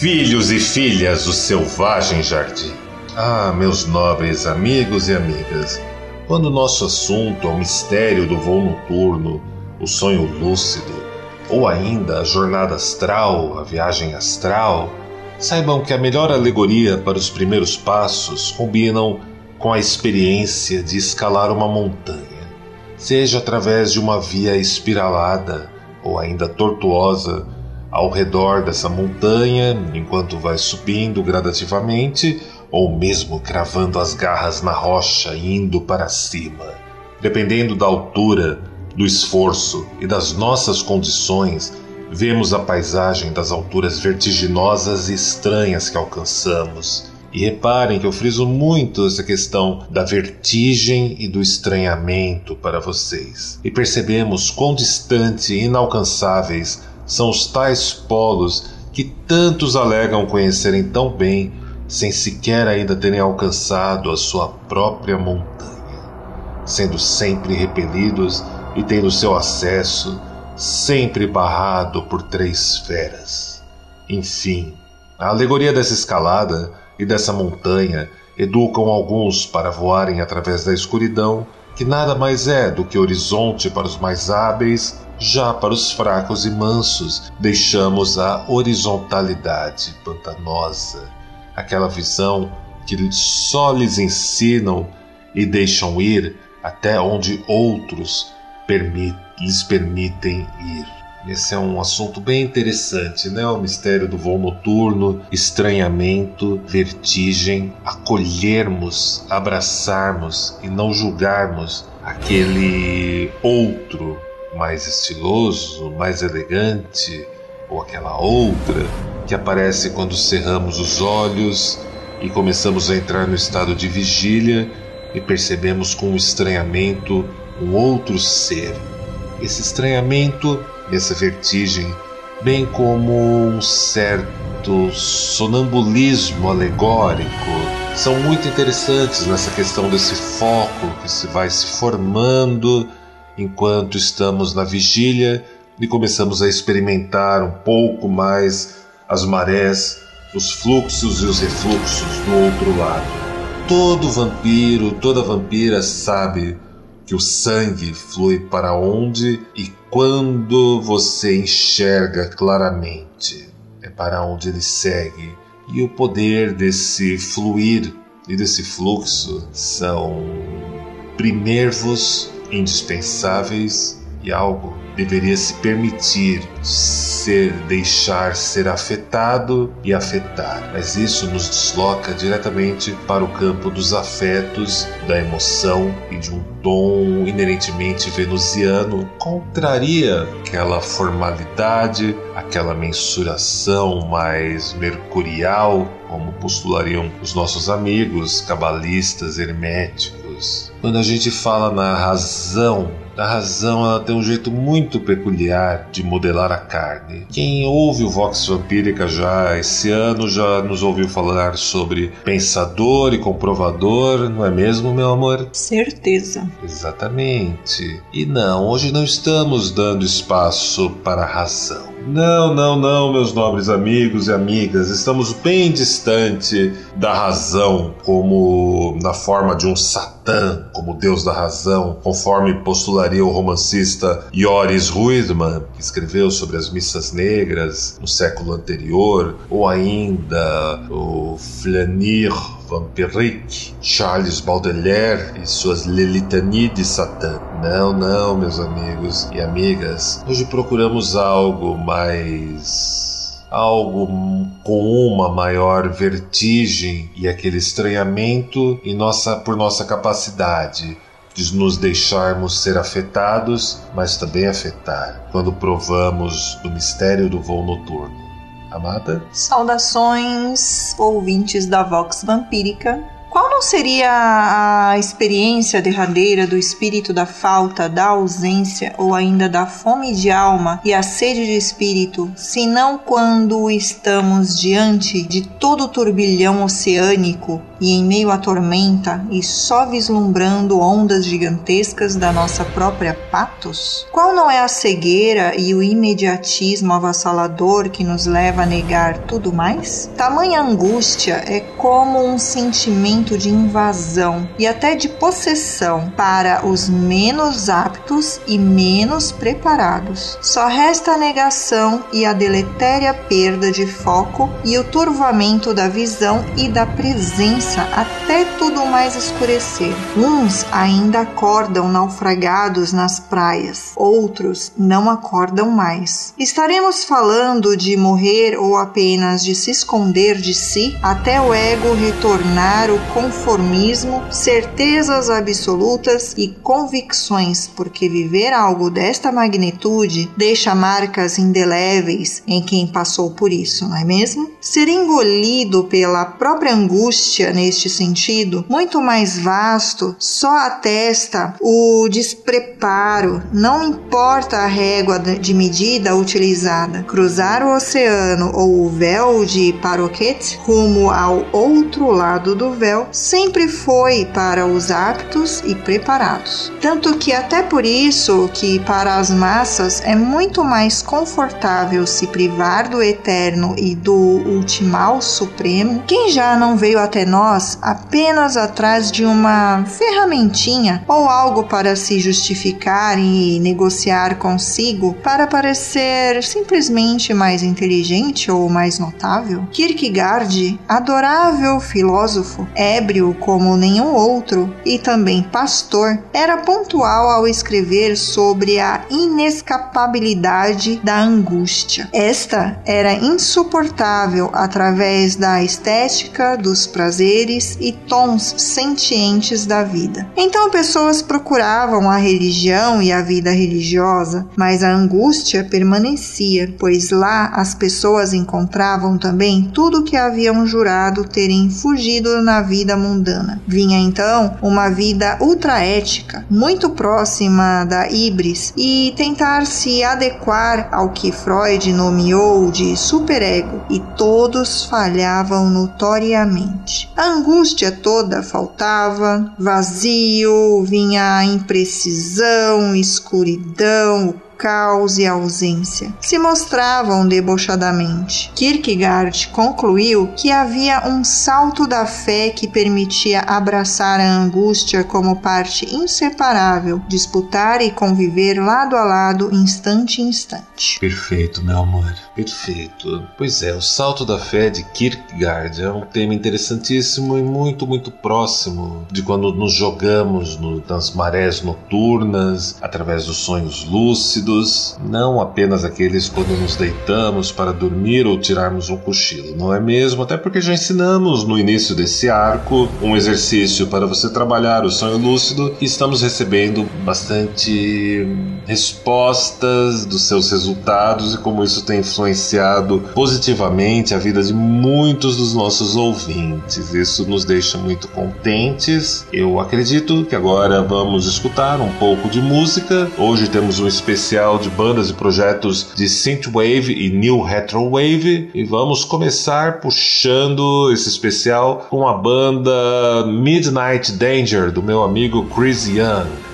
Filhos e filhas do selvagem jardim. Ah, meus nobres amigos e amigas, quando nosso assunto é o mistério do voo noturno, o sonho lúcido, ou ainda a jornada astral, a viagem astral, saibam que a melhor alegoria para os primeiros passos combinam com a experiência de escalar uma montanha, seja através de uma via espiralada ou ainda tortuosa ao redor dessa montanha enquanto vai subindo gradativamente, ou mesmo cravando as garras na rocha indo para cima. Dependendo da altura, do esforço e das nossas condições, vemos a paisagem das alturas vertiginosas e estranhas que alcançamos. E reparem que eu friso muito essa questão da vertigem e do estranhamento para vocês. E percebemos quão distante e inalcançáveis são os tais polos que tantos alegam conhecerem tão bem, sem sequer ainda terem alcançado a sua própria montanha, sendo sempre repelidos e tendo seu acesso sempre barrado por três feras. Enfim, a alegoria dessa escalada e dessa montanha educam alguns para voarem através da escuridão, que nada mais é do que horizonte para os mais hábeis já para os fracos e mansos, deixamos a horizontalidade pantanosa, aquela visão que só lhes ensinam e deixam ir até onde outros permit lhes permitem ir. Esse é um assunto bem interessante, né? O mistério do voo noturno, estranhamento, vertigem, acolhermos, abraçarmos e não julgarmos aquele outro mais estiloso, mais elegante, ou aquela outra que aparece quando cerramos os olhos e começamos a entrar no estado de vigília e percebemos com estranhamento um outro ser. Esse estranhamento, essa vertigem, bem como um certo sonambulismo alegórico, são muito interessantes nessa questão desse foco que se vai se formando enquanto estamos na vigília e começamos a experimentar um pouco mais as marés, os fluxos e os refluxos do outro lado. Todo vampiro, toda vampira sabe que o sangue flui para onde e quando você enxerga claramente. É para onde ele segue. E o poder desse fluir e desse fluxo são primervos indispensáveis e algo deveria se permitir ser deixar ser afetado e afetar, mas isso nos desloca diretamente para o campo dos afetos, da emoção e de um tom inerentemente venusiano, contraria aquela formalidade, aquela mensuração mais mercurial, como postulariam os nossos amigos cabalistas herméticos. Quando a gente fala na razão a razão ela tem um jeito muito peculiar de modelar a carne. Quem ouve o Vox Vampírica já esse ano já nos ouviu falar sobre pensador e comprovador, não é mesmo, meu amor? Certeza. Exatamente. E não, hoje não estamos dando espaço para a razão. Não, não, não, meus nobres amigos e amigas, estamos bem distante da razão, como na forma de um Satã, como Deus da razão, conforme postularia o romancista Joris Ruidman, que escreveu sobre as missas negras no século anterior, ou ainda o Flanir Vampirique, Charles Baudelaire e suas Lelitanie de Satã. Não, não, meus amigos e amigas. Hoje procuramos algo mais algo com uma maior vertigem e aquele estranhamento e nossa por nossa capacidade de de nos deixarmos ser afetados, mas também afetar, quando provamos do mistério do voo noturno. Amada? Saudações, ouvintes da Vox Vampírica. Qual não seria a experiência derradeira do espírito da falta, da ausência ou ainda da fome de alma e a sede de espírito, senão quando estamos diante de todo o turbilhão oceânico e em meio à tormenta e só vislumbrando ondas gigantescas da nossa própria patos? Qual não é a cegueira e o imediatismo avassalador que nos leva a negar tudo mais? Tamanha angústia é como um sentimento de invasão e até de possessão para os menos aptos e menos preparados. Só resta a negação e a deletéria perda de foco e o turvamento da visão e da presença até tudo mais escurecer. Uns ainda acordam naufragados nas praias, outros não acordam mais. Estaremos falando de morrer ou apenas de se esconder de si até o ego retornar o conformismo, certezas absolutas e convicções, porque viver algo desta magnitude deixa marcas indeléveis em quem passou por isso, não é mesmo? Ser engolido pela própria angústia neste sentido, muito mais vasto, só atesta o despreparo, não importa a régua de medida utilizada. Cruzar o oceano ou o véu de Paroquet rumo ao outro lado do véu sempre foi para os aptos e preparados. Tanto que até por isso que para as massas é muito mais confortável se privar do eterno e do ultimal supremo. Quem já não veio até nós apenas atrás de uma ferramentinha ou algo para se justificar e negociar consigo para parecer simplesmente mais inteligente ou mais notável? Kierkegaard, adorável filósofo, ébrio como nenhum outro e também pastor, era pontual ao escrever sobre a inescapabilidade da angústia. Esta era insuportável através da estética dos prazeres e tons sentientes da vida. Então pessoas procuravam a religião e a vida religiosa, mas a angústia permanecia, pois lá as pessoas encontravam também tudo que haviam jurado terem fugido na vida mundana. Vinha então uma vida ultraética, muito próxima da ibris, e tentar se adequar ao que Freud nomeou de superego, e todos falhavam notoriamente. A angústia toda faltava, vazio, vinha a imprecisão, escuridão, caos e ausência se mostravam debochadamente. Kierkegaard concluiu que havia um salto da fé que permitia abraçar a angústia como parte inseparável, disputar e conviver lado a lado, instante em instante. Perfeito, meu amor. Perfeito. Pois é, o salto da fé de Kierkegaard é um tema interessantíssimo e muito, muito próximo de quando nos jogamos no, nas marés noturnas, através dos sonhos lúcidos não apenas aqueles quando nos deitamos para dormir ou tirarmos um cochilo, não é mesmo? Até porque já ensinamos no início desse arco um exercício para você trabalhar o sonho lúcido e estamos recebendo bastante respostas dos seus resultados e como isso tem influenciado positivamente a vida de muitos dos nossos ouvintes. Isso nos deixa muito contentes. Eu acredito que agora vamos escutar um pouco de música. Hoje temos um especial especial de bandas e projetos de synthwave e new retrowave e vamos começar puxando esse especial com a banda Midnight Danger do meu amigo Chris Young.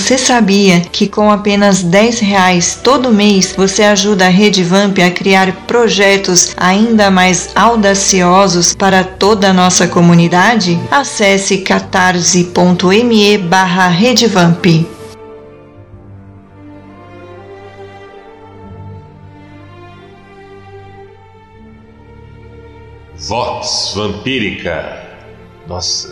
Você sabia que com apenas 10 reais todo mês você ajuda a Rede Vamp a criar projetos ainda mais audaciosos para toda a nossa comunidade? Acesse catarse.me barra Redevamp. Vox Vampírica. Nossa,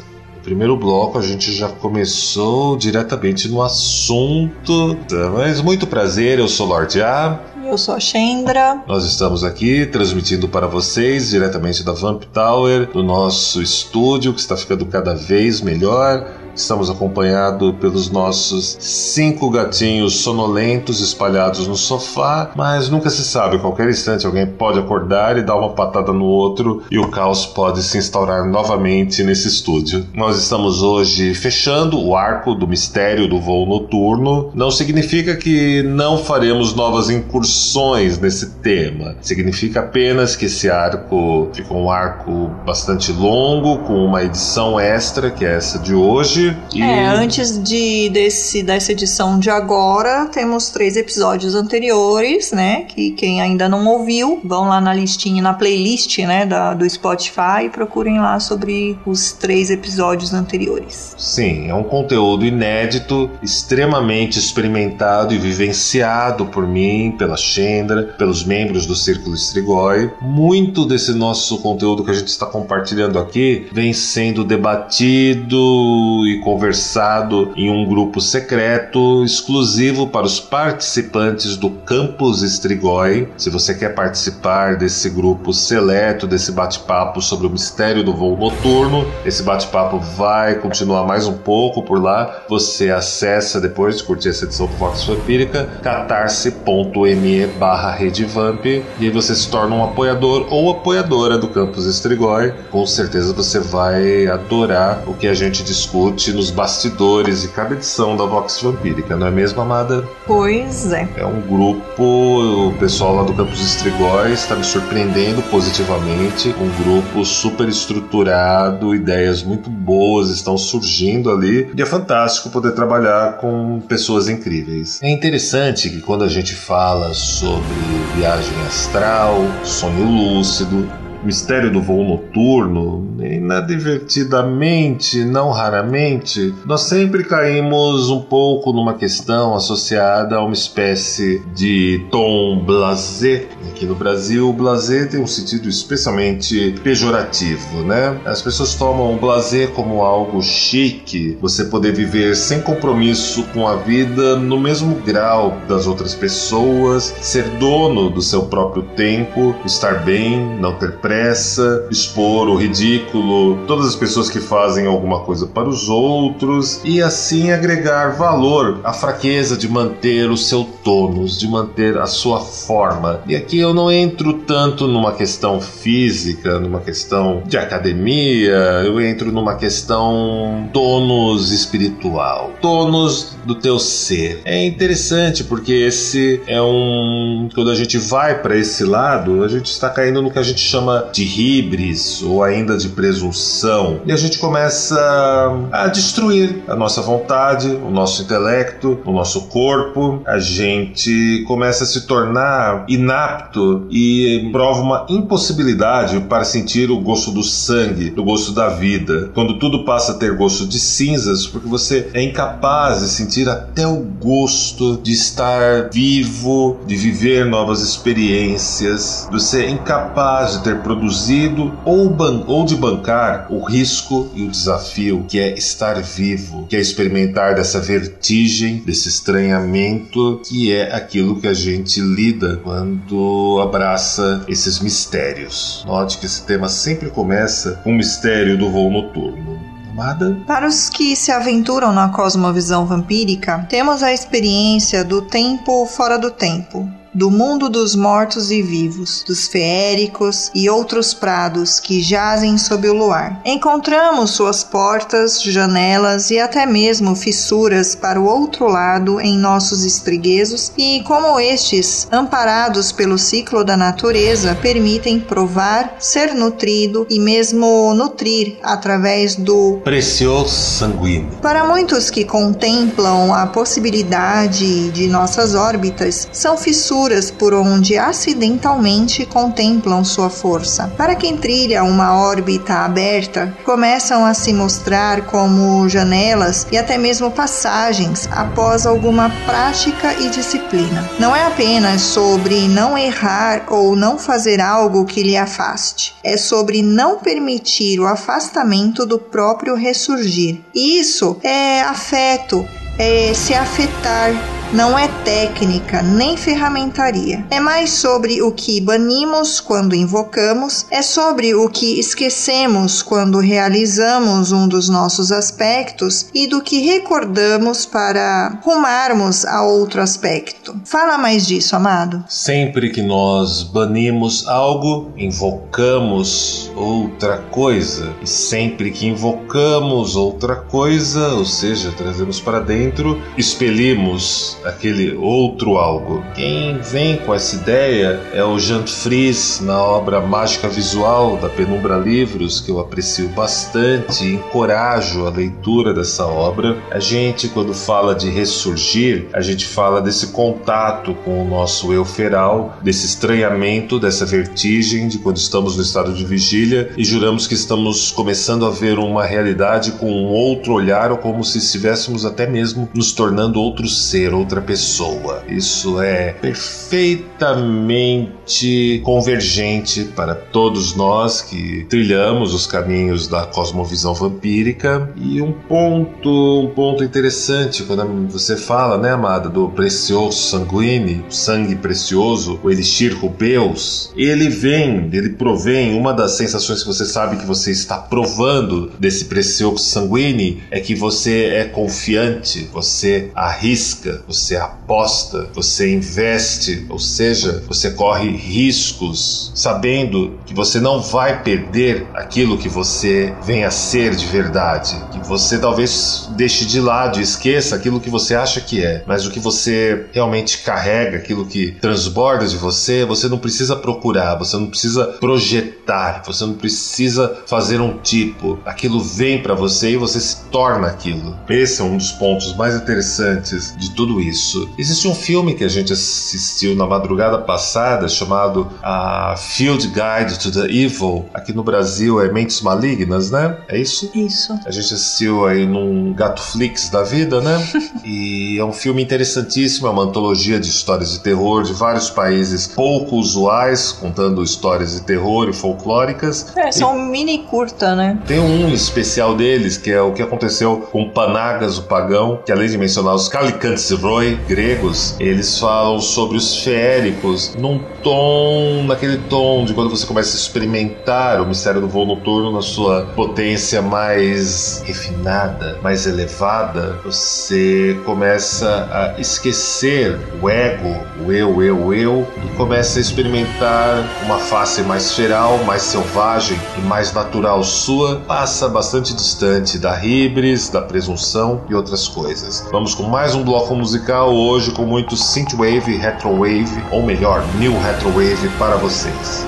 primeiro bloco a gente já começou diretamente no assunto. Mas muito prazer, eu sou Lord A. Eu sou a Chendra. Nós estamos aqui transmitindo para vocês diretamente da Vamp Tower, do nosso estúdio que está ficando cada vez melhor. Estamos acompanhados pelos nossos cinco gatinhos sonolentos espalhados no sofá, mas nunca se sabe, a qualquer instante alguém pode acordar e dar uma patada no outro e o caos pode se instaurar novamente nesse estúdio. Nós estamos hoje fechando o arco do mistério do voo noturno. Não significa que não faremos novas incursões nesse tema. Significa apenas que esse arco ficou um arco bastante longo, com uma edição extra, que é essa de hoje e... É, antes de, desse, dessa edição de agora, temos três episódios anteriores, né? Que quem ainda não ouviu, vão lá na listinha, na playlist, né? Da, do Spotify e procurem lá sobre os três episódios anteriores. Sim, é um conteúdo inédito, extremamente experimentado e vivenciado por mim, pela Chendra, pelos membros do Círculo Strigoi. Muito desse nosso conteúdo que a gente está compartilhando aqui vem sendo debatido e conversado em um grupo secreto exclusivo para os participantes do Campus Strigoi. Se você quer participar desse grupo seleto, desse bate-papo sobre o mistério do voo noturno, esse bate-papo vai continuar mais um pouco por lá. Você acessa depois de curtir essa edição do Vox Vampírica, catarse.me barra redevamp e aí você se torna um apoiador ou apoiadora do Campus Strigoi. Com certeza você vai adorar o que a gente discute nos bastidores de cada edição da Vox Vampírica, não é mesmo, amada? Pois é. É um grupo, o pessoal lá do Campus Estrigóis está me surpreendendo positivamente. Um grupo super estruturado, ideias muito boas estão surgindo ali. E é fantástico poder trabalhar com pessoas incríveis. É interessante que quando a gente fala sobre viagem astral, sonho lúcido, mistério do voo noturno, inadvertidamente, não raramente, nós sempre caímos um pouco numa questão associada a uma espécie de tom blasé. Aqui no Brasil, o blasé tem um sentido especialmente pejorativo, né? As pessoas tomam o blasé como algo chique, você poder viver sem compromisso com a vida no mesmo grau das outras pessoas, ser dono do seu próprio tempo, estar bem, não ter pressa, expor o ridículo, todas as pessoas que fazem alguma coisa para os outros e assim agregar valor à fraqueza de manter o seu tônus, de manter a sua forma. E aqui eu não entro tanto numa questão física, numa questão de academia, eu entro numa questão tônus espiritual, tônus do teu ser. É interessante porque esse é um quando a gente vai para esse lado, a gente está caindo no que a gente chama de hibris ou ainda de presunção e a gente começa a destruir a nossa vontade, o nosso intelecto, o nosso corpo. A gente começa a se tornar inapto e prova uma impossibilidade para sentir o gosto do sangue, o gosto da vida. Quando tudo passa a ter gosto de cinzas, porque você é incapaz de sentir até o gosto de estar vivo, de viver novas experiências, você é incapaz de ter produzido ou, ou de bancar o risco e o desafio que é estar vivo, que é experimentar dessa vertigem, desse estranhamento, que é aquilo que a gente lida quando abraça esses mistérios. Note que esse tema sempre começa com o mistério do voo noturno. Para os que se aventuram na cosmovisão vampírica, temos a experiência do tempo fora do tempo, do mundo dos mortos e vivos, dos feéricos e outros prados que jazem sob o luar. Encontramos suas portas, janelas e até mesmo fissuras para o outro lado em nossos estriguezos e, como estes, amparados pelo ciclo da natureza, permitem provar, ser nutrido e mesmo nutrir através do precioso sanguíneo. Para muitos que contemplam a possibilidade de nossas órbitas, são fissuras por onde acidentalmente contemplam sua força. Para quem trilha uma órbita aberta, começam a se mostrar como janelas e até mesmo passagens após alguma prática e disciplina. Não é apenas sobre não errar ou não fazer algo que lhe afaste, é sobre não permitir o afastamento do próprio ressurgir. Isso é afeto, é se afetar não é técnica nem ferramentaria. É mais sobre o que banimos quando invocamos, é sobre o que esquecemos quando realizamos um dos nossos aspectos e do que recordamos para rumarmos a outro aspecto. Fala mais disso, amado. Sempre que nós banimos algo, invocamos outra coisa. E sempre que invocamos outra coisa, ou seja, trazemos para dentro, expelimos aquele outro algo. Quem vem com essa ideia é o Jean Fries na obra Mágica Visual da Penumbra Livros, que eu aprecio bastante e encorajo a leitura dessa obra. A gente, quando fala de ressurgir, a gente fala desse contato com o nosso eu feral, desse estranhamento, dessa vertigem de quando estamos no estado de vigília e juramos que estamos começando a ver uma realidade com um outro olhar ou como se estivéssemos até mesmo nos tornando outro ser, outra pessoa. Isso é perfeitamente convergente para todos nós que trilhamos os caminhos da cosmovisão vampírica. E um ponto, um ponto interessante quando você fala, né, amada, do precioso sanguine, sangue precioso, o elixir rubeus, ele vem, ele provém, uma das sensações que você sabe que você está provando desse precioso sanguine é que você é confiante, você arrisca, você aposta, você investe, ou seja, você corre riscos, sabendo que você não vai perder aquilo que você vem a ser de verdade, que você talvez deixe de lado esqueça aquilo que você acha que é, mas o que você realmente carrega, aquilo que transborda de você, você não precisa procurar, você não precisa projetar, você não precisa fazer um tipo, aquilo vem para você e você se torna aquilo. Esse é um dos pontos mais interessantes de tudo isso. Existe um filme que a gente assistiu na madrugada passada chamado a Field Guide to the Evil. Aqui no Brasil é Mentes Malignas, né? É isso? Isso. A gente assistiu aí num Gatoflix da vida, né? e é um filme interessantíssimo, é uma antologia de histórias de terror de vários países pouco usuais, contando histórias de terror e folclóricas. É, são e mini curta, né? Tem um especial deles que é o que aconteceu com Panagas o Pagão, que além de mencionar os Calicantes Roy, gregos, eles falam sobre os feéricos num tom, naquele tom de quando você começa a experimentar o mistério do voo noturno na sua potência mais refinada, mais elevada, você começa a esquecer o ego, o eu, eu, eu, e começa a experimentar uma face mais feral, mais selvagem e mais natural sua, passa bastante distante da hibris, da presunção e outras coisas. Vamos com mais um bloco musical hoje com muito synthwave, retrowave, ou melhor, new retrowave para vocês.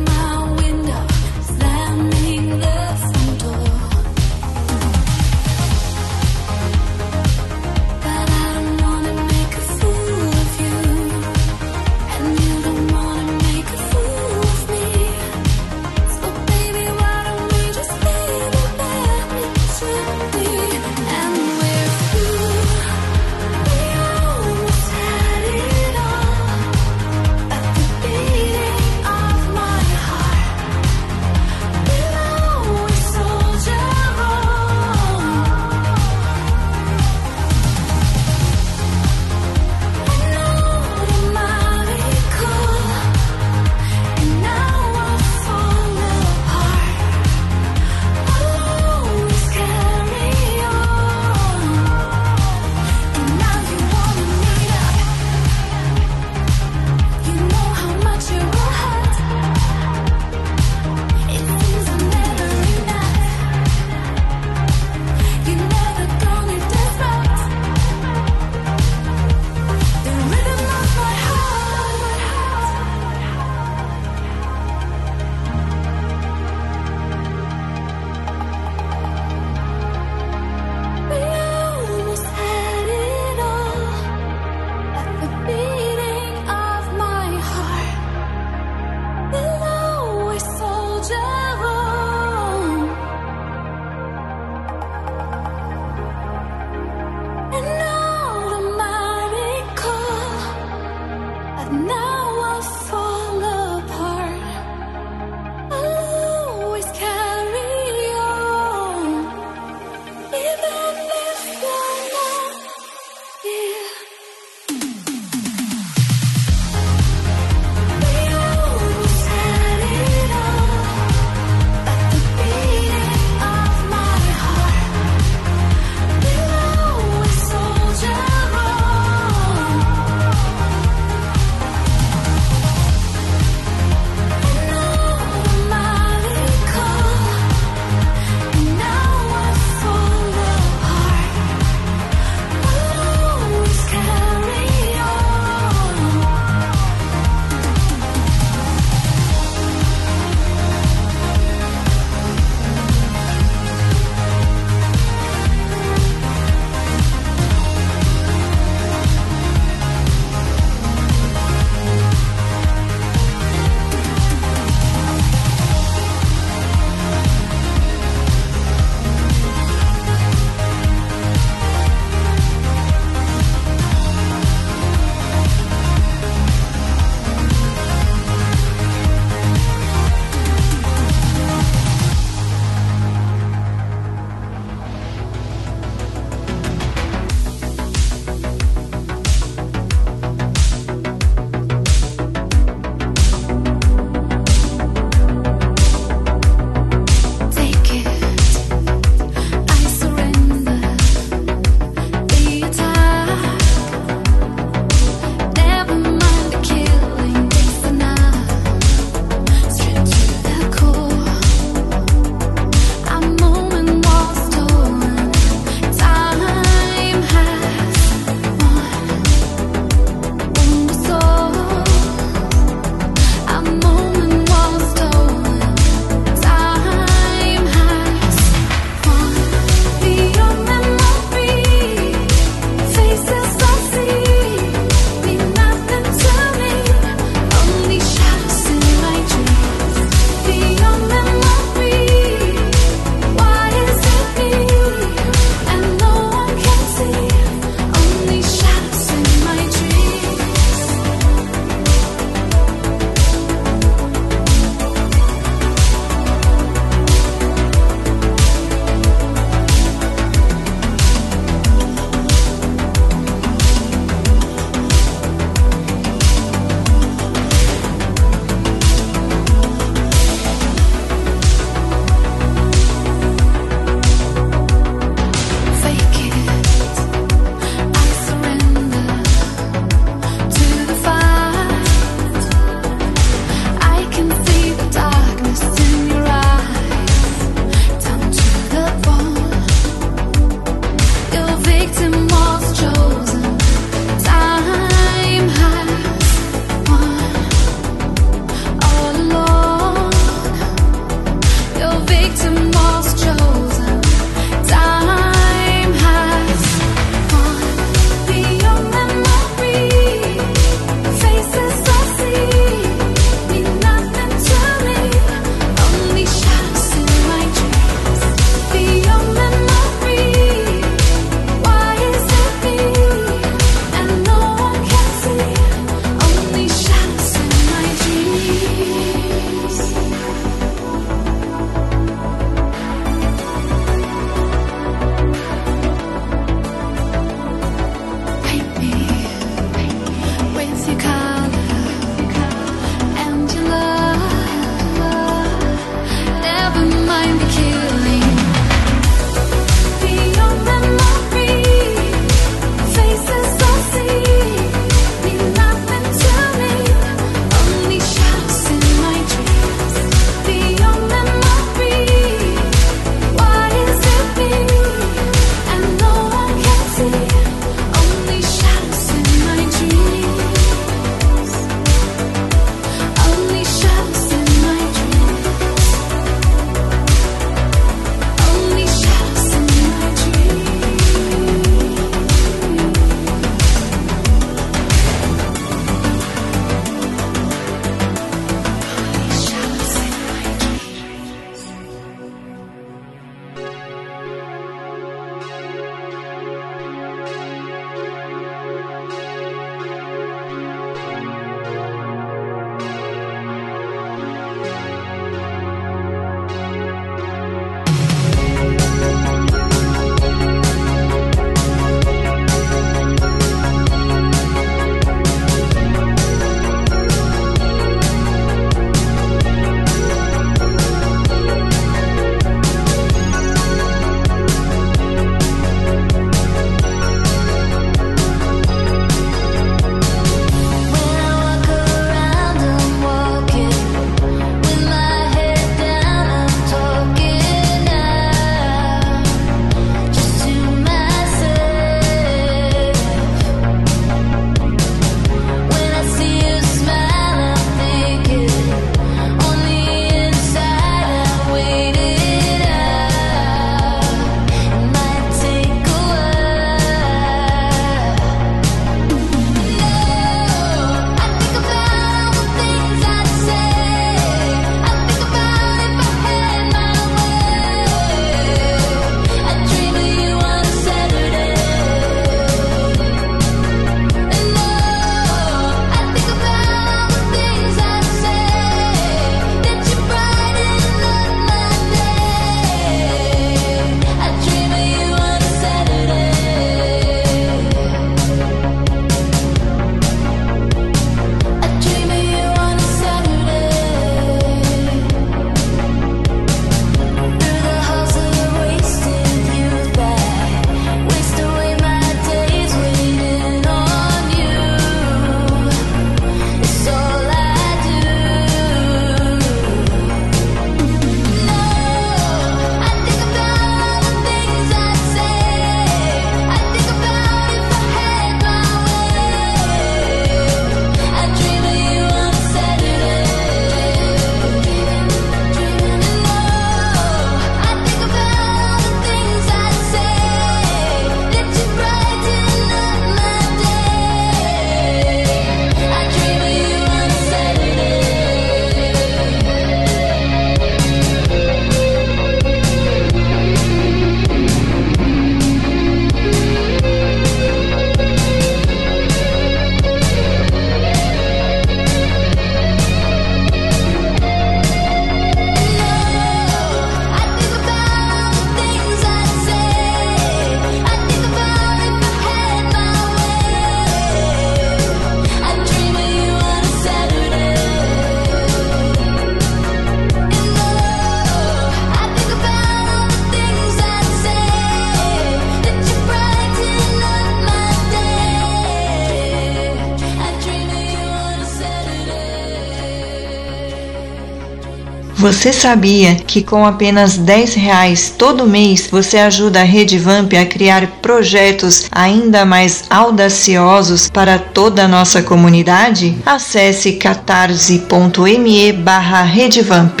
Você sabia que com apenas 10 reais todo mês você ajuda a Rede Vamp a criar projetos ainda mais audaciosos para toda a nossa comunidade? Acesse catarse.me barra Redevamp.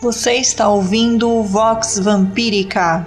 Você está ouvindo Vox Vampírica.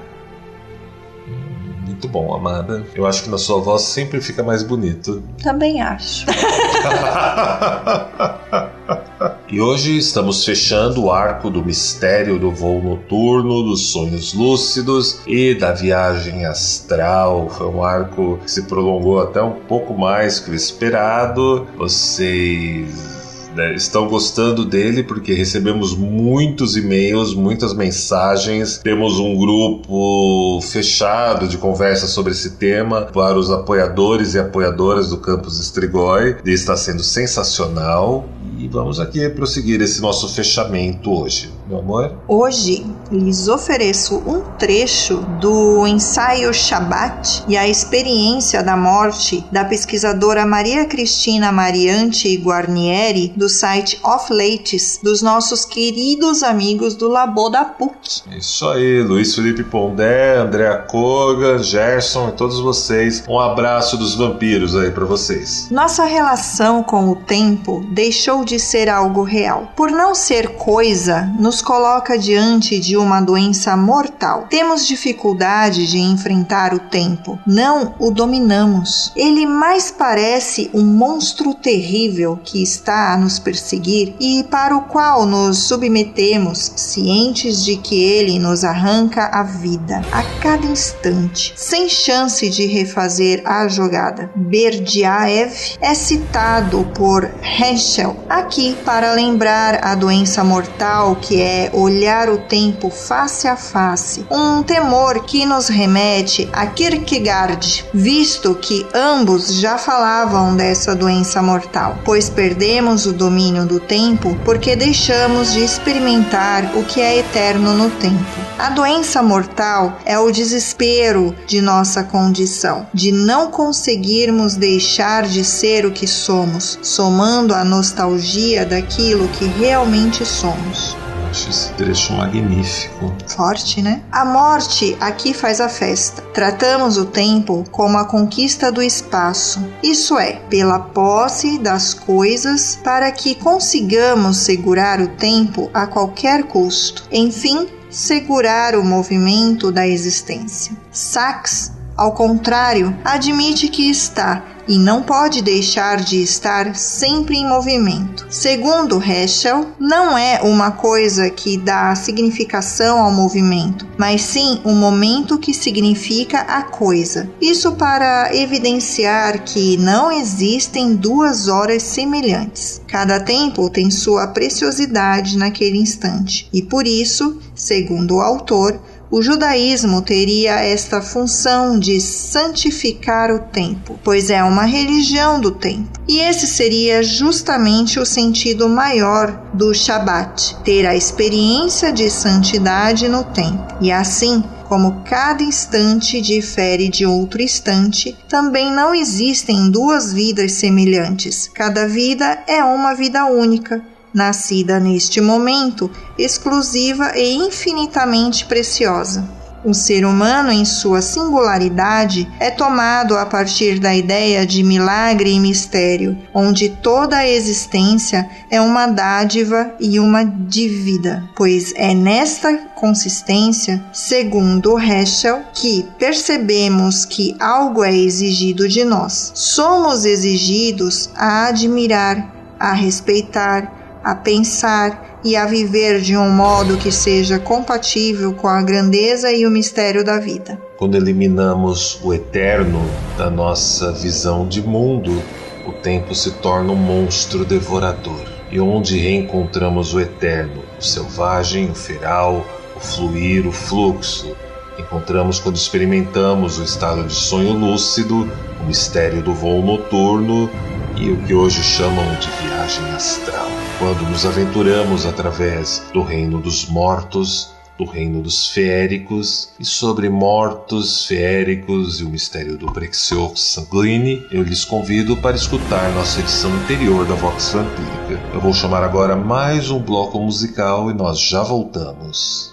Muito bom, amada. Eu acho que na sua voz sempre fica mais bonito. Também acho. e hoje estamos fechando o arco do mistério do voo noturno, dos sonhos lúcidos e da viagem astral. Foi um arco que se prolongou até um pouco mais que o esperado. Vocês né, estão gostando dele porque recebemos muitos e-mails, muitas mensagens. Temos um grupo fechado de conversa sobre esse tema para os apoiadores e apoiadoras do Campus Estrigói. E está sendo sensacional. E vamos aqui prosseguir esse nosso fechamento hoje, meu amor. Hoje lhes ofereço um trecho do ensaio Shabat e a experiência da morte da pesquisadora Maria Cristina Mariante Guarnieri do site Off Lates dos nossos queridos amigos do Labo da PUC. Isso aí, Luiz Felipe Pondé, Andréa Koga, Gerson e todos vocês. Um abraço dos vampiros aí para vocês. Nossa relação com o tempo deixou de de ser algo real. Por não ser coisa, nos coloca diante de uma doença mortal. Temos dificuldade de enfrentar o tempo, não o dominamos. Ele mais parece um monstro terrível que está a nos perseguir e para o qual nos submetemos, cientes de que ele nos arranca a vida a cada instante, sem chance de refazer a jogada. Berdiaev é citado por Henschel aqui para lembrar a doença mortal que é olhar o tempo face a face, um temor que nos remete a Kierkegaard, visto que ambos já falavam dessa doença mortal, pois perdemos o domínio do tempo porque deixamos de experimentar o que é eterno no tempo. A doença mortal é o desespero de nossa condição, de não conseguirmos deixar de ser o que somos, somando a nostalgia energia daquilo que realmente somos. Acho esse trecho magnífico. Forte, né? A morte aqui faz a festa. Tratamos o tempo como a conquista do espaço, isso é, pela posse das coisas para que consigamos segurar o tempo a qualquer custo. Enfim, segurar o movimento da existência. Sachs, ao contrário, admite que está e não pode deixar de estar sempre em movimento. Segundo Heschel, não é uma coisa que dá significação ao movimento, mas sim o um momento que significa a coisa. Isso para evidenciar que não existem duas horas semelhantes. Cada tempo tem sua preciosidade naquele instante, e por isso, segundo o autor, o judaísmo teria esta função de santificar o tempo, pois é uma religião do tempo. E esse seria justamente o sentido maior do Shabat, ter a experiência de santidade no tempo. E assim, como cada instante difere de outro instante, também não existem duas vidas semelhantes. Cada vida é uma vida única, nascida neste momento, exclusiva e infinitamente preciosa. O ser humano, em sua singularidade, é tomado a partir da ideia de milagre e mistério, onde toda a existência é uma dádiva e uma dívida, pois é nesta consistência, segundo Heschel, que percebemos que algo é exigido de nós. Somos exigidos a admirar, a respeitar, a pensar e a viver de um modo que seja compatível com a grandeza e o mistério da vida. Quando eliminamos o eterno da nossa visão de mundo, o tempo se torna um monstro devorador. E onde reencontramos o eterno, o selvagem, o feral, o fluir, o fluxo, encontramos quando experimentamos o estado de sonho lúcido, o mistério do voo noturno e o que hoje chamam de viagem astral, quando nos aventuramos através do reino dos mortos, do reino dos feéricos e sobre mortos, feéricos e o mistério do Brexio Sanguine, eu lhes convido para escutar nossa edição anterior da Vox Vampírica. Eu vou chamar agora mais um bloco musical e nós já voltamos.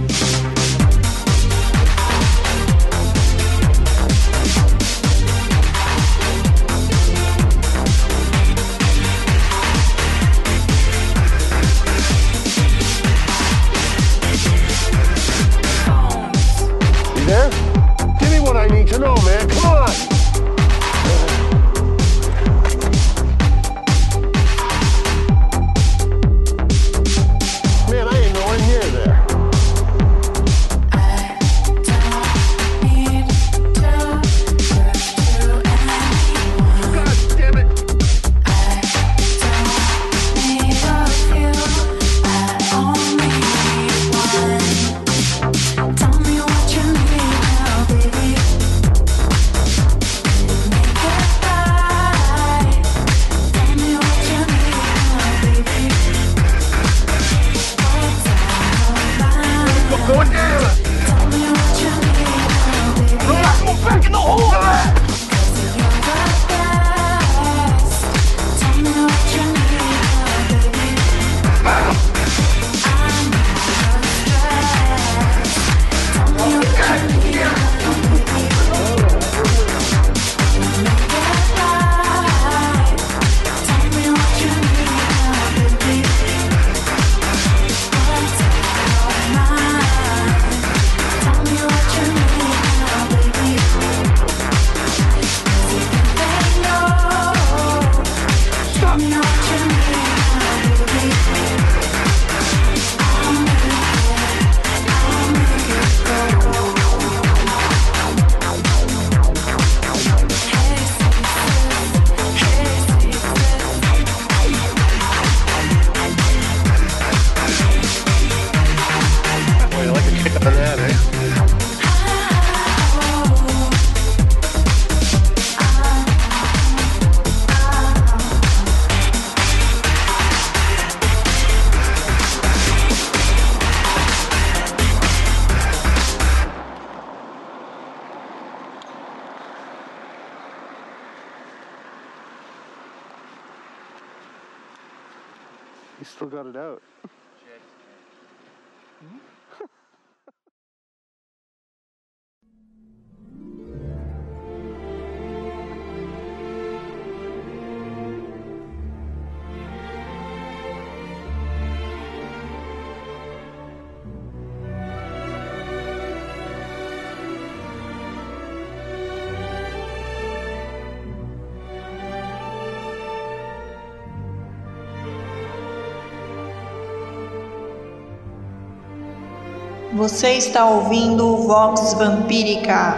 You still got it out. Você está ouvindo o Vox Vampírica.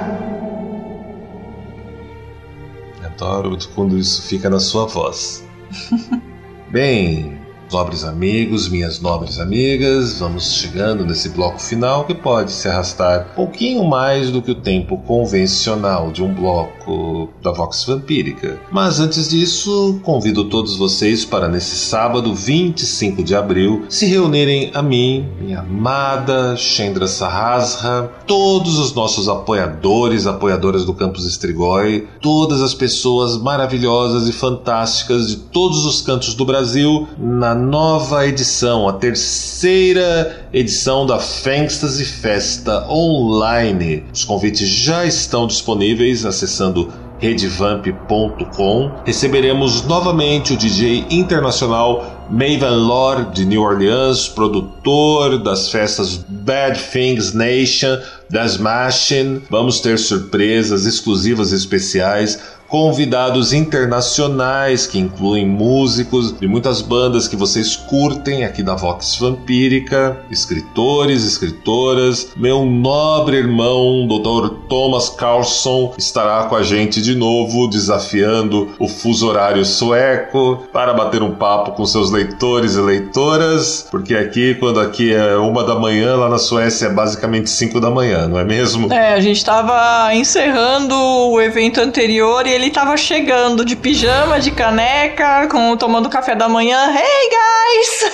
Adoro quando isso fica na sua voz. Bem, nobres amigos, minhas nobres amigas, vamos chegando nesse bloco final que pode se arrastar pouquinho mais do que o tempo convencional de um bloco da Vox Vampírica. Mas antes disso, convido todos vocês para nesse sábado, 25 de abril, se reunirem a mim, minha amada Chendra Sahasra, todos os nossos apoiadores, apoiadoras do Campus Estrigói, todas as pessoas maravilhosas e fantásticas de todos os cantos do Brasil na nova edição, a terceira edição da Fantasy Festa Online. Os convites já estão disponíveis acessando redevamp.com. Receberemos novamente o DJ internacional Maven Lore de New Orleans, produtor das festas Bad Things Nation, das Machine. Vamos ter surpresas exclusivas especiais convidados internacionais que incluem músicos de muitas bandas que vocês curtem aqui da Vox Vampírica, escritores, escritoras. Meu nobre irmão, Dr. Thomas Carlson, estará com a gente de novo, desafiando o fuso horário sueco para bater um papo com seus leitores e leitoras, porque aqui, quando aqui é uma da manhã, lá na Suécia é basicamente cinco da manhã, não é mesmo? É, a gente estava encerrando o evento anterior e ele tava chegando de pijama, de caneca, com, tomando café da manhã. Hey, guys!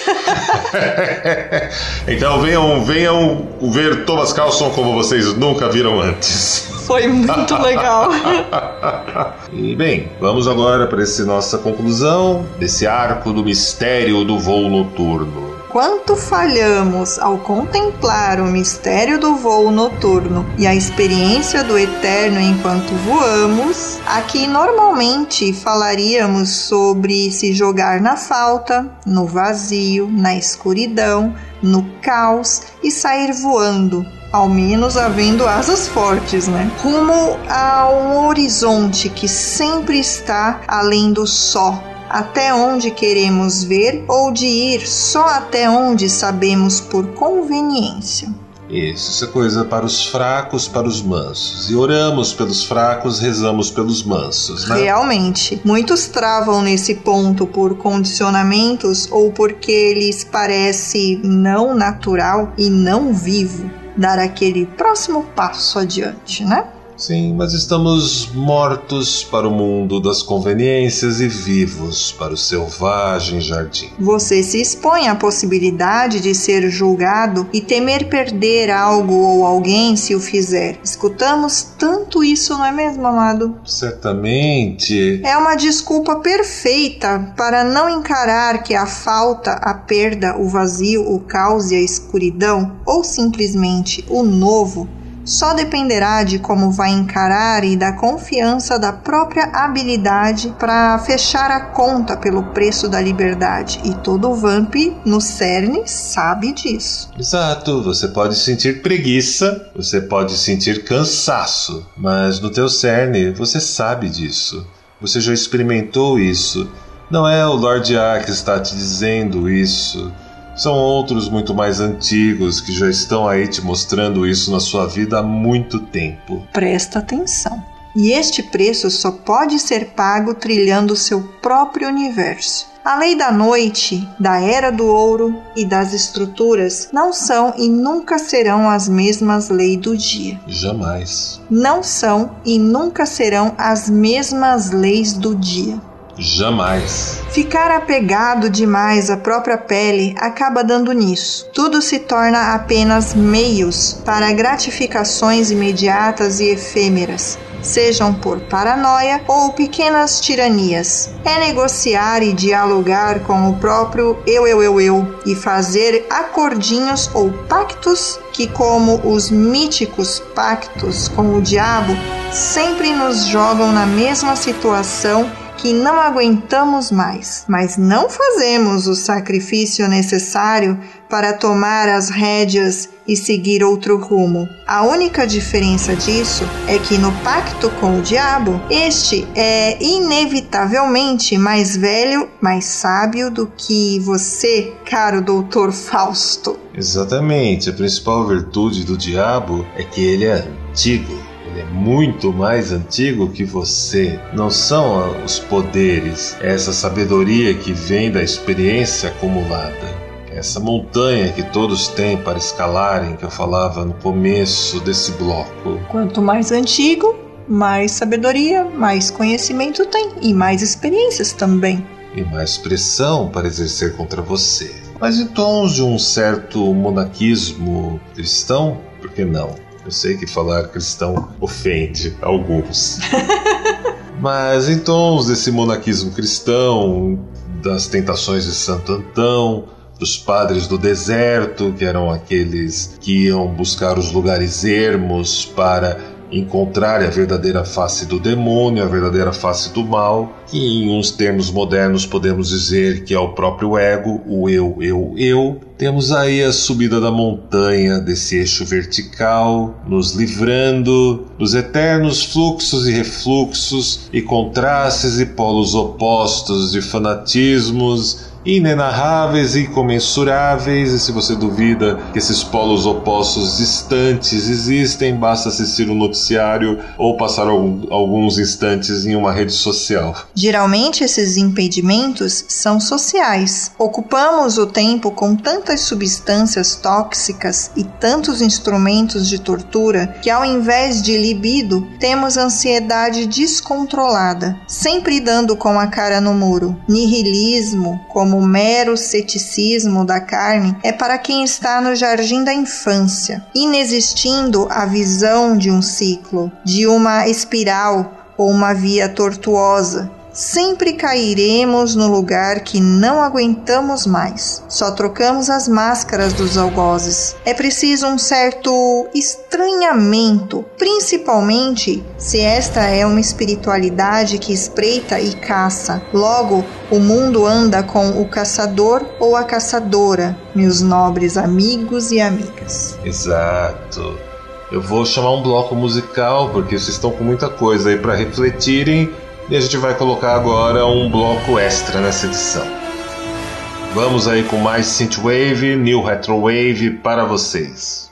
então venham, venham ver Thomas Carlson como vocês nunca viram antes. Foi muito legal. e bem, vamos agora para essa nossa conclusão desse arco do mistério do voo noturno quanto falhamos ao contemplar o mistério do voo noturno e a experiência do eterno enquanto voamos, aqui normalmente falaríamos sobre se jogar na falta, no vazio, na escuridão, no caos e sair voando, ao menos havendo asas fortes, né? Rumo a um horizonte que sempre está além do só, até onde queremos ver ou de ir só até onde sabemos por conveniência. Isso, isso é coisa para os fracos, para os mansos. E oramos pelos fracos, rezamos pelos mansos, né? Realmente. Muitos travam nesse ponto por condicionamentos ou porque lhes parece não natural e não vivo dar aquele próximo passo adiante, né? Sim, mas estamos mortos para o mundo das conveniências e vivos para o selvagem jardim. Você se expõe à possibilidade de ser julgado e temer perder algo ou alguém se o fizer. Escutamos tanto isso, não é mesmo, amado? Certamente. É uma desculpa perfeita para não encarar que a falta, a perda, o vazio, o caos e a escuridão, ou simplesmente o novo, só dependerá de como vai encarar e da confiança da própria habilidade para fechar a conta pelo preço da liberdade. E todo vamp no cerne sabe disso. Exato, você pode sentir preguiça, você pode sentir cansaço, mas no teu cerne você sabe disso. Você já experimentou isso. Não é o Lord A que está te dizendo isso. São outros muito mais antigos que já estão aí te mostrando isso na sua vida há muito tempo. Presta atenção. E este preço só pode ser pago trilhando seu próprio universo. A lei da noite, da era do ouro e das estruturas não são e nunca serão as mesmas leis do dia. Jamais. Não são e nunca serão as mesmas leis do dia. Jamais. Ficar apegado demais à própria pele acaba dando nisso. Tudo se torna apenas meios para gratificações imediatas e efêmeras sejam por paranoia ou pequenas tiranias. É negociar e dialogar com o próprio eu, eu, eu, eu e fazer acordinhos ou pactos que, como os míticos pactos com o diabo, sempre nos jogam na mesma situação que não aguentamos mais, mas não fazemos o sacrifício necessário para tomar as rédeas e seguir outro rumo. A única diferença disso é que no pacto com o diabo, este é inevitavelmente mais velho, mais sábio do que você, caro doutor Fausto. Exatamente. A principal virtude do diabo é que ele é antigo muito mais antigo que você. Não são os poderes, é essa sabedoria que vem da experiência acumulada. Essa montanha que todos têm para escalarem, que eu falava no começo desse bloco. Quanto mais antigo, mais sabedoria, mais conhecimento tem e mais experiências também. E mais pressão para exercer contra você. Mas em tons de um certo monaquismo cristão, por que não? Eu sei que falar cristão ofende alguns. Mas em tons desse monaquismo cristão, das tentações de Santo Antão, dos padres do deserto, que eram aqueles que iam buscar os lugares ermos para encontrar a verdadeira face do demônio, a verdadeira face do mal, que em uns termos modernos podemos dizer que é o próprio ego, o eu, eu, eu. Temos aí a subida da montanha desse eixo vertical, nos livrando dos eternos fluxos e refluxos e contrastes e polos opostos de fanatismos inenarráveis e incomensuráveis, e se você duvida que esses polos opostos distantes existem, basta assistir um noticiário ou passar alguns instantes em uma rede social. Geralmente, esses impedimentos são sociais. Ocupamos o tempo com tantas substâncias tóxicas e tantos instrumentos de tortura que, ao invés de libido, temos ansiedade descontrolada, sempre dando com a cara no muro. Nihilismo, como como mero ceticismo da carne é para quem está no jardim da infância, inexistindo a visão de um ciclo, de uma espiral ou uma via tortuosa, sempre cairemos no lugar que não aguentamos mais. Só trocamos as máscaras dos algozes. É preciso um certo estranhamento, principalmente se esta é uma espiritualidade que espreita e caça. Logo, o mundo anda com o caçador ou a caçadora, meus nobres amigos e amigas. Exato. Eu vou chamar um bloco musical porque vocês estão com muita coisa aí para refletirem e a gente vai colocar agora um bloco extra nessa edição. Vamos aí com mais Synthwave, New Retrowave para vocês.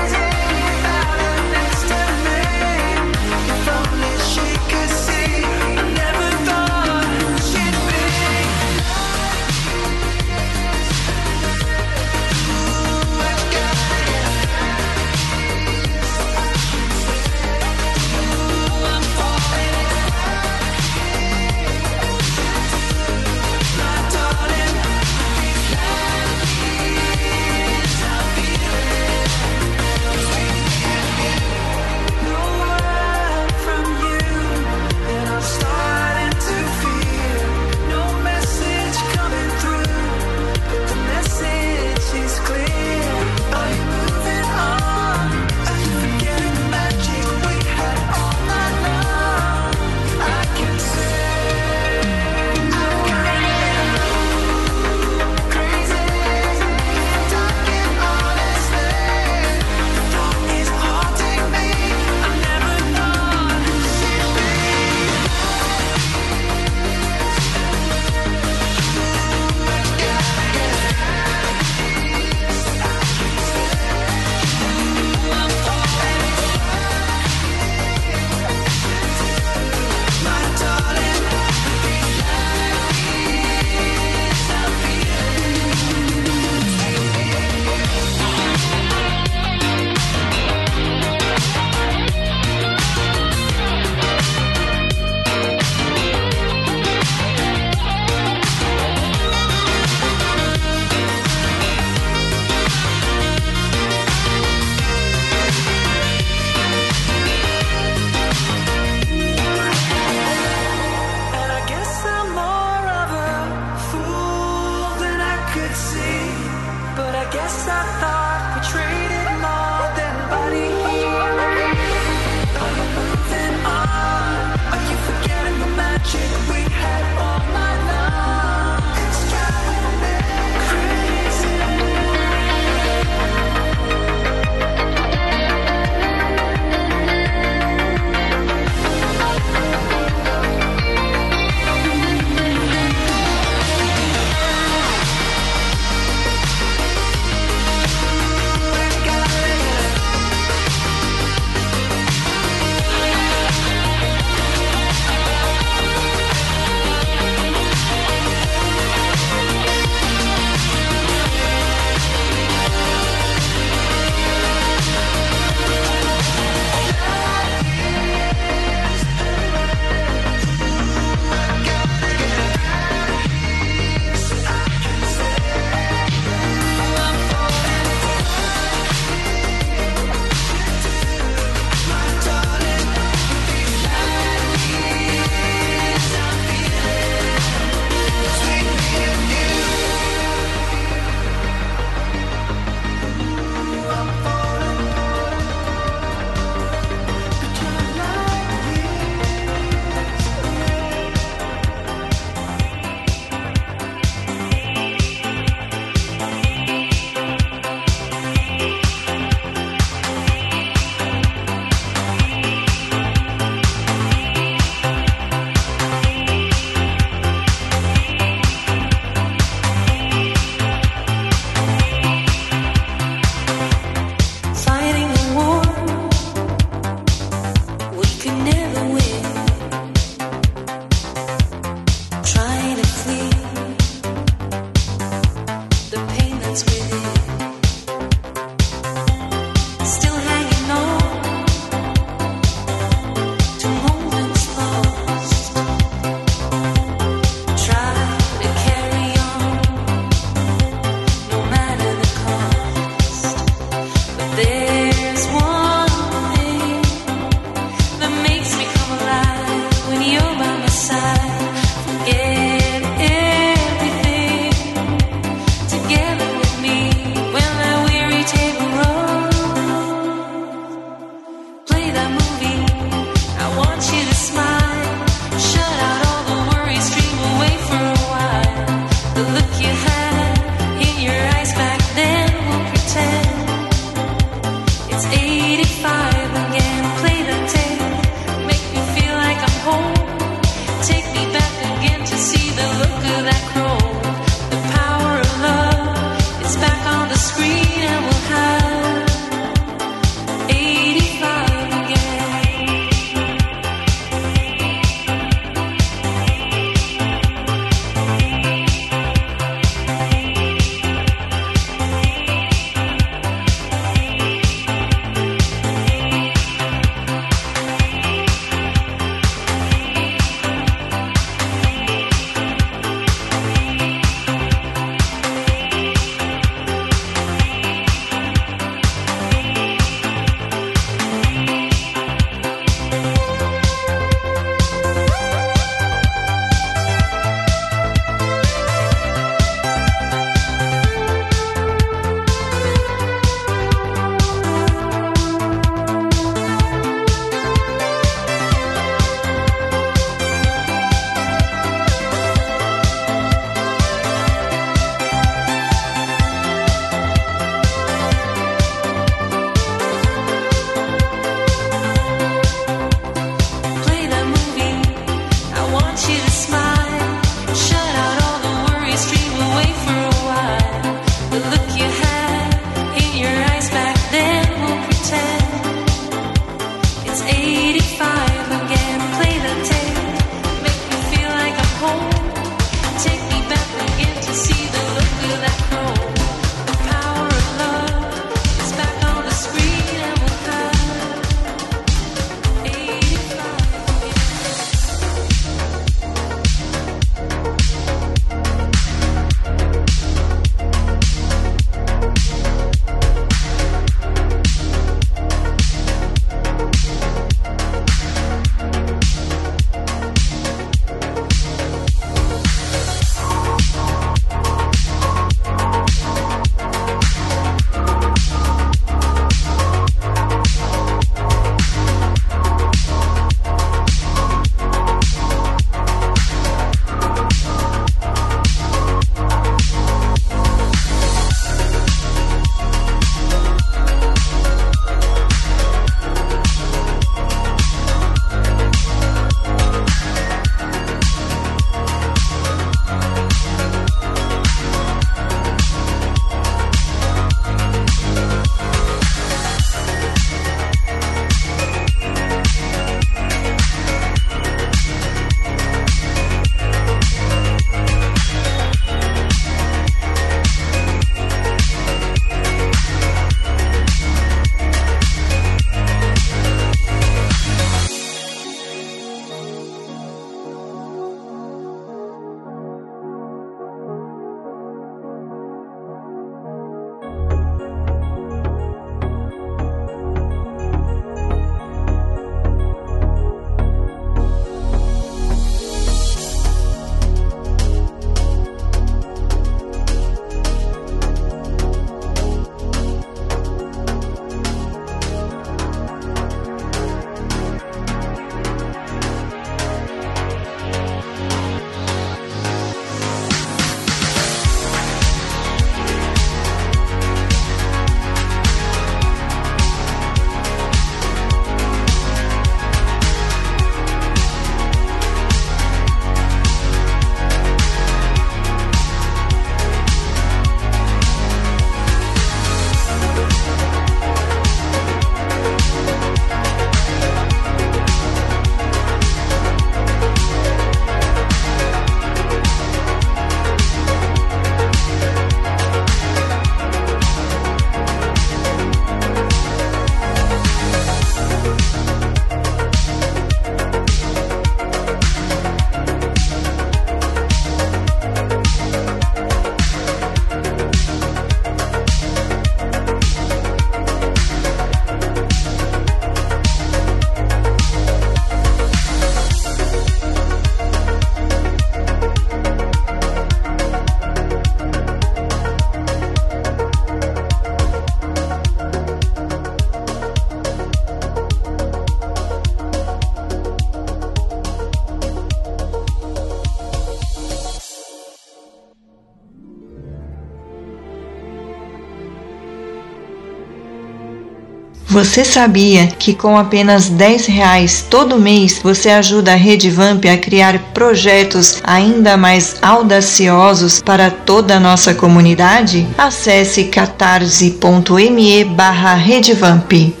Você sabia que com apenas 10 reais todo mês você ajuda a Rede Vamp a criar projetos ainda mais audaciosos para toda a nossa comunidade? Acesse catarse.me barra Redevamp.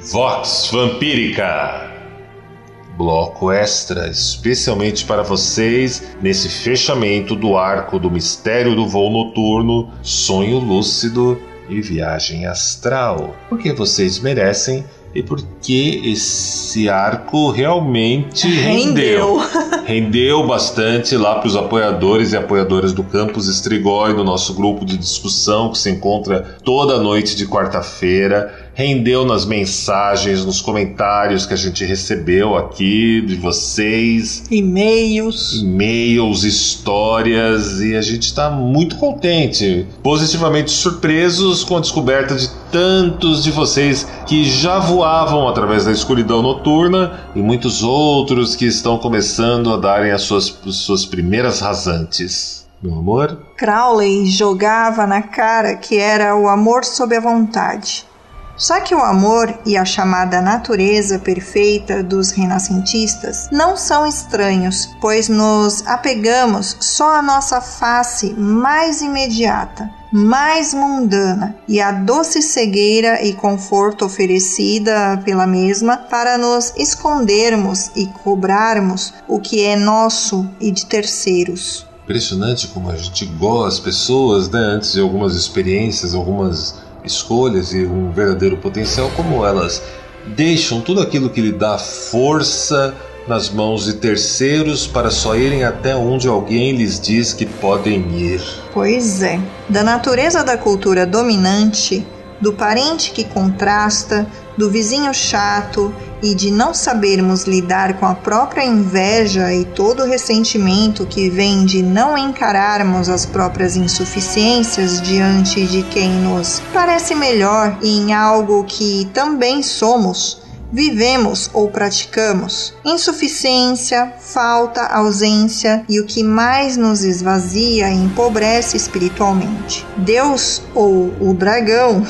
Vox Vampírica. Bloco extra especialmente para vocês nesse fechamento do arco do mistério do voo noturno, sonho lúcido e viagem astral. Porque vocês merecem e porque esse arco realmente rendeu. Rendeu, bastante lá para os apoiadores e apoiadoras do Campus Estrigói, no nosso grupo de discussão que se encontra toda noite de quarta-feira rendeu nas mensagens, nos comentários que a gente recebeu aqui de vocês. E-mails. E-mails, histórias, e a gente está muito contente, positivamente surpresos com a descoberta de tantos de vocês que já voavam através da escuridão noturna e muitos outros que estão começando a darem as suas, suas primeiras rasantes. Meu amor? Crowley jogava na cara que era o amor sob a vontade. Só que o amor e a chamada natureza perfeita dos renascentistas não são estranhos, pois nos apegamos só à nossa face mais imediata, mais mundana e à doce cegueira e conforto oferecida pela mesma para nos escondermos e cobrarmos o que é nosso e de terceiros. Impressionante como a gente gosta as pessoas, né, antes de algumas experiências, algumas escolhas e um verdadeiro potencial, como elas deixam tudo aquilo que lhe dá força nas mãos de terceiros para só irem até onde alguém lhes diz que podem ir. Pois é. Da natureza da cultura dominante, do parente que contrasta, do vizinho chato e de não sabermos lidar com a própria inveja e todo o ressentimento que vem de não encararmos as próprias insuficiências diante de quem nos parece melhor em algo que também somos vivemos ou praticamos. Insuficiência, falta, ausência e o que mais nos esvazia e empobrece espiritualmente. Deus ou o dragão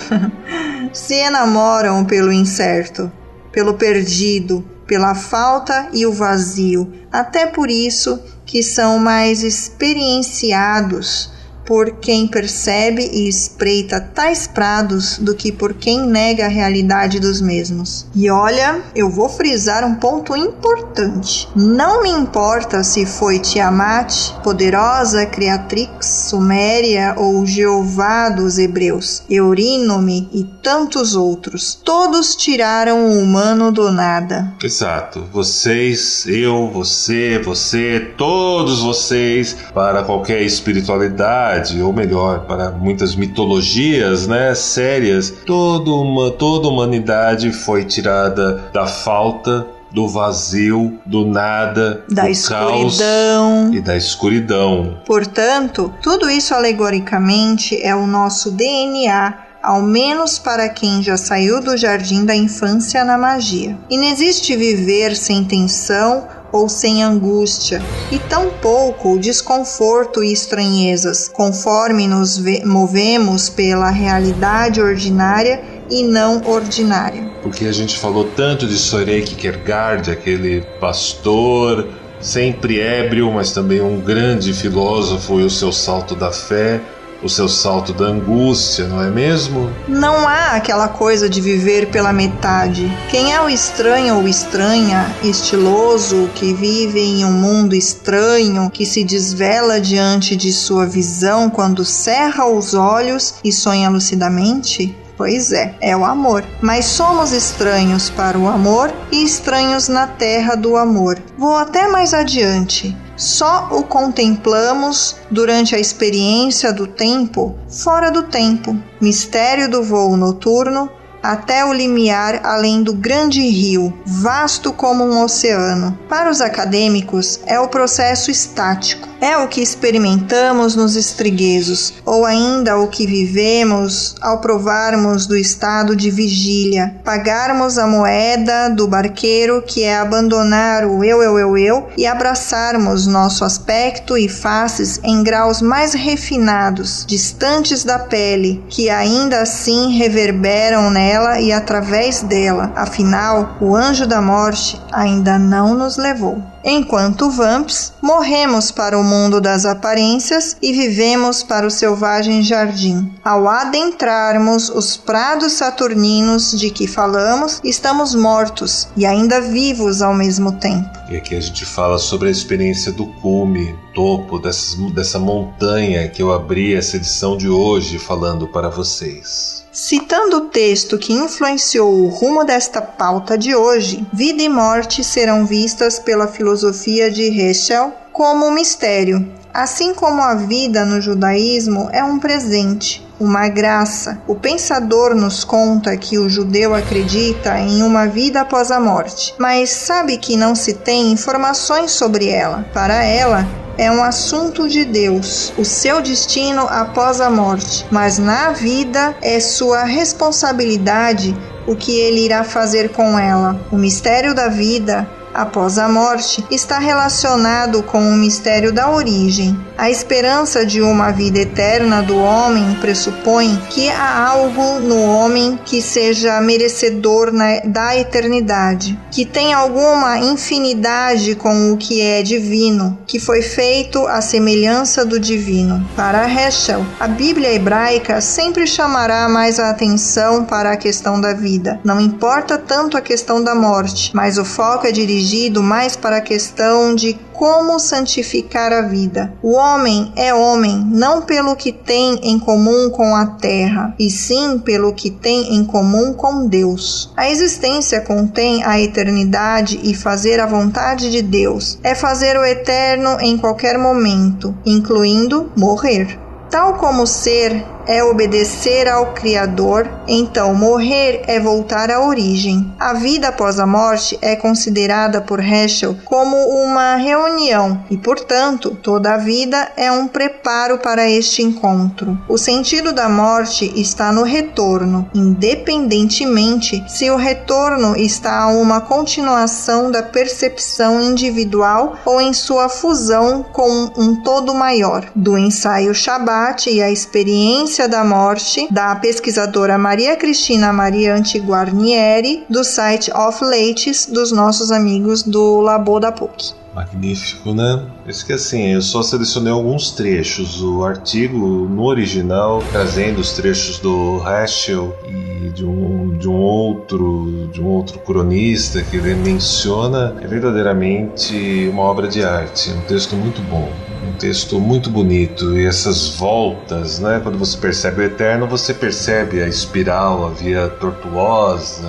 se enamoram pelo incerto, pelo perdido, pela falta e o vazio, até por isso que são mais experienciados por quem percebe e espreita tais prados do que por quem nega a realidade dos mesmos. E olha, eu vou frisar um ponto importante. Não me importa se foi Tiamat, poderosa criatrix suméria ou Jeová dos hebreus, Eurínome e tantos outros. Todos tiraram o humano do nada. Exato. Vocês, eu, você, você, todos vocês, para qualquer espiritualidade ou melhor, para muitas mitologias, né, sérias, toda uma toda a humanidade foi tirada da falta do vazio, do nada, da do escuridão caos e da escuridão. Portanto, tudo isso alegoricamente é o nosso DNA ao menos para quem já saiu do jardim da infância na magia. Inexiste viver sem tensão ou sem angústia, e tampouco o desconforto e estranhezas, conforme nos movemos pela realidade ordinária e não ordinária. Porque a gente falou tanto de Soren Kierkegaard, aquele pastor sempre ébrio, mas também um grande filósofo e o seu salto da fé o seu salto da angústia, não é mesmo? Não há aquela coisa de viver pela metade. Quem é o estranho ou estranha, estiloso, que vive em um mundo estranho, que se desvela diante de sua visão quando cerra os olhos e sonha lucidamente? Pois é, é o amor. Mas somos estranhos para o amor e estranhos na terra do amor. Vou até mais adiante. Só o contemplamos durante a experiência do tempo fora do tempo, mistério do voo noturno até o limiar além do grande rio, vasto como um oceano. Para os acadêmicos, é o processo estático É o que experimentamos nos estriguezos, ou ainda o que vivemos ao provarmos do estado de vigília, pagarmos a moeda do barqueiro que é abandonar o eu, eu, eu, eu e abraçarmos nosso aspecto e faces em graus mais refinados, distantes da pele, que ainda assim reverberam nela e através dela. Afinal, o anjo da morte ainda não nos levou. Enquanto vamps, morremos para o mundo das aparências e vivemos para o selvagem jardim. Ao adentrarmos os prados saturninos de que falamos, estamos mortos e ainda vivos ao mesmo tempo. E aqui a gente fala sobre a experiência do cume, topo dessas, dessa montanha que eu abri essa edição de hoje falando para vocês. Citando o texto que influenciou o rumo desta pauta de hoje, vida e morte serão vistas pela filosofia de Heschel como um mistério, assim como a vida no judaísmo é um presente, uma graça. O pensador nos conta que o judeu acredita em uma vida após a morte, mas sabe que não se tem informações sobre ela. Para ela, é um assunto de Deus, o seu destino após a morte, mas na vida é sua responsabilidade o que ele irá fazer com ela. O mistério da vida após a morte está relacionado com o mistério da origem. A esperança de uma vida eterna do homem pressupõe que há algo no homem que seja merecedor na, da eternidade, que tem alguma infinidade com o que é divino, que foi feito à semelhança do divino. Para Heschel, a Bíblia hebraica sempre chamará mais a atenção para a questão da vida. Não importa tanto a questão da morte, mas o foco é dirigido dirigido mais para a questão de como santificar a vida. O homem é homem não pelo que tem em comum com a terra, e sim pelo que tem em comum com Deus. A existência contém a eternidade e fazer a vontade de Deus é fazer o eterno em qualquer momento, incluindo morrer. Tal como ser é obedecer ao Criador, então morrer é voltar à origem. A vida após a morte é considerada por Heschel como uma reunião e, portanto, toda a vida é um preparo para este encontro. O sentido da morte está no retorno, independentemente se o retorno está a uma continuação da percepção individual ou em sua fusão com um todo maior. Do ensaio Shabat e a experiência da Morte, da pesquisadora Maria Cristina Mariante Guarnieri, do site Off Leites, dos nossos amigos do Labo da PUC. Magnífico, né? Isso que assim, eu só selecionei alguns trechos. O artigo no original, trazendo os trechos do Heschel e de um, de um outro de um outro cronista que ele menciona, é verdadeiramente uma obra de arte, um texto muito bom um texto muito bonito e essas voltas, né? Quando você percebe o eterno, você percebe a espiral, a via tortuosa.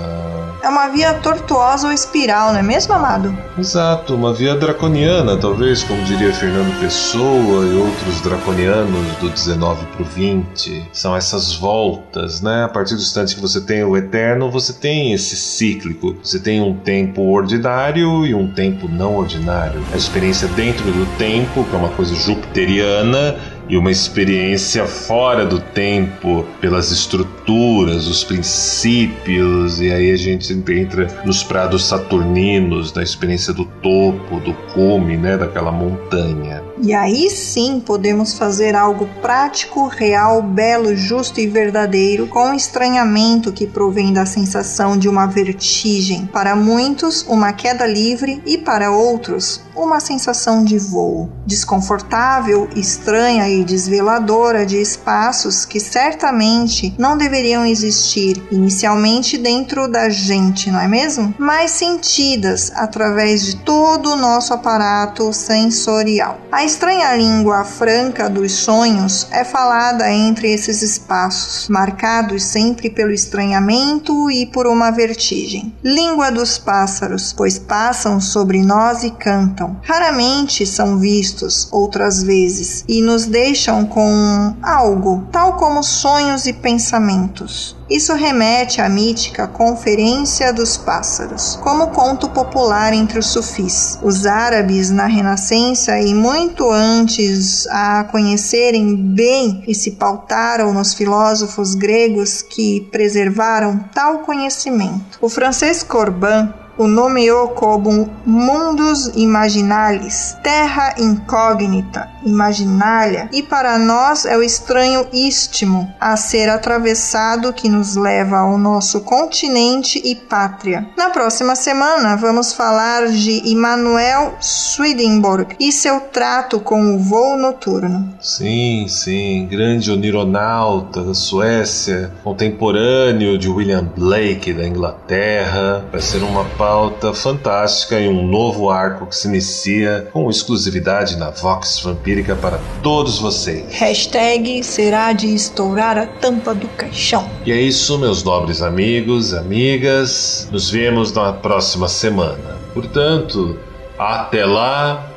É uma via tortuosa ou espiral, não é mesmo, amado? Exato, uma via draconiana, talvez, como diria Fernando Pessoa e outros draconianos do 19 para o 20. São essas voltas, né? A partir do instante que você tem o eterno, você tem esse cíclico. Você tem um tempo ordinário e um tempo não ordinário. A experiência dentro do tempo, que é uma coisa jupiteriana e uma experiência fora do tempo, pelas estruturas, os princípios, e aí a gente entra nos prados saturninos, da experiência do topo, do cume, né, daquela montanha. E aí sim podemos fazer algo prático, real, belo, justo e verdadeiro, com o estranhamento que provém da sensação de uma vertigem. Para muitos, uma queda livre e para outros, uma sensação de voo. Desconfortável, estranha e desveladora de espaços que certamente não deveriam existir inicialmente dentro da gente, não é mesmo? Mas sentidas através de todo o nosso aparato sensorial. A estranha língua franca dos sonhos é falada entre esses espaços, marcados sempre pelo estranhamento e por uma vertigem. Língua dos pássaros, pois passam sobre nós e cantam. Raramente são vistos, outras vezes, e nos deixam com algo, tal como sonhos e pensamentos. Ventos. Isso remete à mítica Conferência dos Pássaros, como conto popular entre os sufis. Os árabes, na Renascença e muito antes a conhecerem bem e se pautaram nos filósofos gregos que preservaram tal conhecimento. O francês Corbin o nomeou como Mundus Imaginalis, terra incógnita, imaginária, e para nós é o estranho istmo a ser atravessado que nos leva ao nosso continente e pátria. Na próxima semana vamos falar de Immanuel Swedenborg e seu trato com o voo noturno. Sim, sim, grande onironauta da Suécia, contemporâneo de William Blake da Inglaterra. Vai ser uma pauta fantástica e um novo arco que se inicia com exclusividade na Vox Vampírica para todos vocês. Hashtag será de estourar a tampa do caixão. E é isso, meus nobres amigos, amigas. Nos vemos na próxima semana. Portanto, até lá,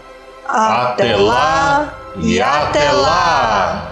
Até, lá e até lá!